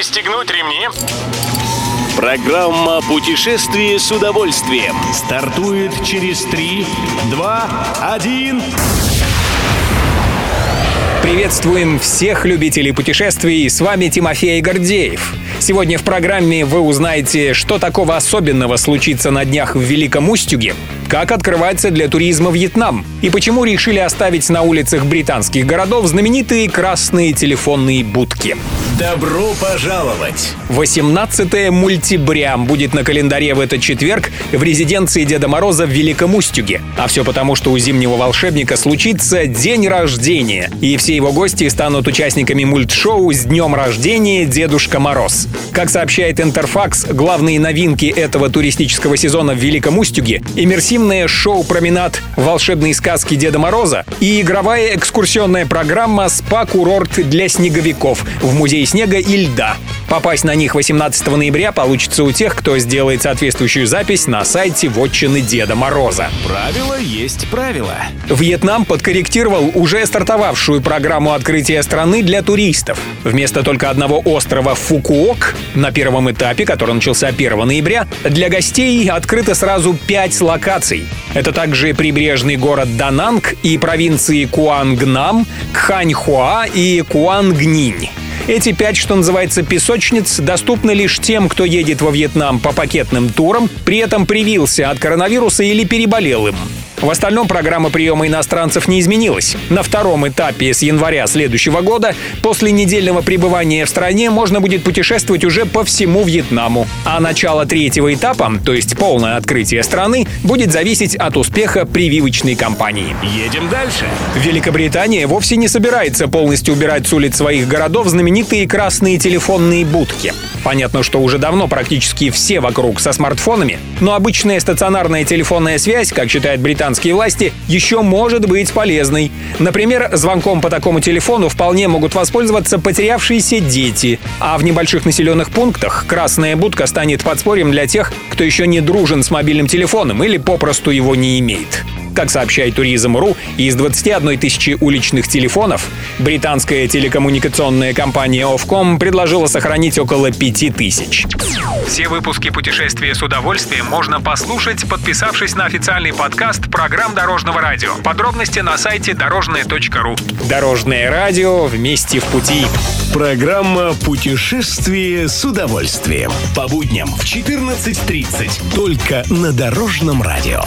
Пристегнуть ремни. Программа «Путешествие с удовольствием». Стартует через 3, 2, 1. Приветствуем всех любителей путешествий. С вами Тимофей Гордеев. Сегодня в программе вы узнаете, что такого особенного случится на днях в Великом Устюге, как открывается для туризма Вьетнам и почему решили оставить на улицах британских городов знаменитые красные телефонные будки. Добро пожаловать! 18 мультибря будет на календаре в этот четверг в резиденции Деда Мороза в Великом Устюге. А все потому, что у зимнего волшебника случится день рождения, и все его гости станут участниками мультшоу «С днем рождения, Дедушка Мороз». Как сообщает Интерфакс, главные новинки этого туристического сезона в Великом Устюге — иммерсивное шоу-променад волшебные сказки Деда Мороза и игровая экскурсионная программа «Спа-курорт для снеговиков» в Музее снега и льда. Попасть на них 18 ноября получится у тех, кто сделает соответствующую запись на сайте вотчины Деда Мороза. Правило есть правило. Вьетнам подкорректировал уже стартовавшую программу открытия страны для туристов. Вместо только одного острова Фукуок на первом этапе, который начался 1 ноября, для гостей открыто сразу пять локаций. Это также прибрежный город Дананг и провинции Куангнам, Кханьхуа и Куангнинь. Эти пять, что называется, песочниц, доступны лишь тем, кто едет во Вьетнам по пакетным турам, при этом привился от коронавируса или переболел им. В остальном программа приема иностранцев не изменилась. На втором этапе с января следующего года после недельного пребывания в стране можно будет путешествовать уже по всему Вьетнаму. А начало третьего этапа, то есть полное открытие страны, будет зависеть от успеха прививочной кампании. Едем дальше. Великобритания вовсе не собирается полностью убирать с улиц своих городов знаменитые красные телефонные будки. Понятно, что уже давно практически все вокруг со смартфонами, но обычная стационарная телефонная связь, как считают британские власти, еще может быть полезной. Например, звонком по такому телефону вполне могут воспользоваться потерявшиеся дети. А в небольших населенных пунктах красная будка станет подспорьем для тех, кто еще не дружен с мобильным телефоном или попросту его не имеет. Как сообщает Туризм.ру, из 21 тысячи уличных телефонов британская телекоммуникационная компания Ofcom предложила сохранить около 5 тысяч. Все выпуски «Путешествия с удовольствием» можно послушать, подписавшись на официальный подкаст программ Дорожного радио. Подробности на сайте дорожное.ру. Дорожное радио вместе в пути. Программа «Путешествие с удовольствием». По будням в 14.30. Только на Дорожном радио.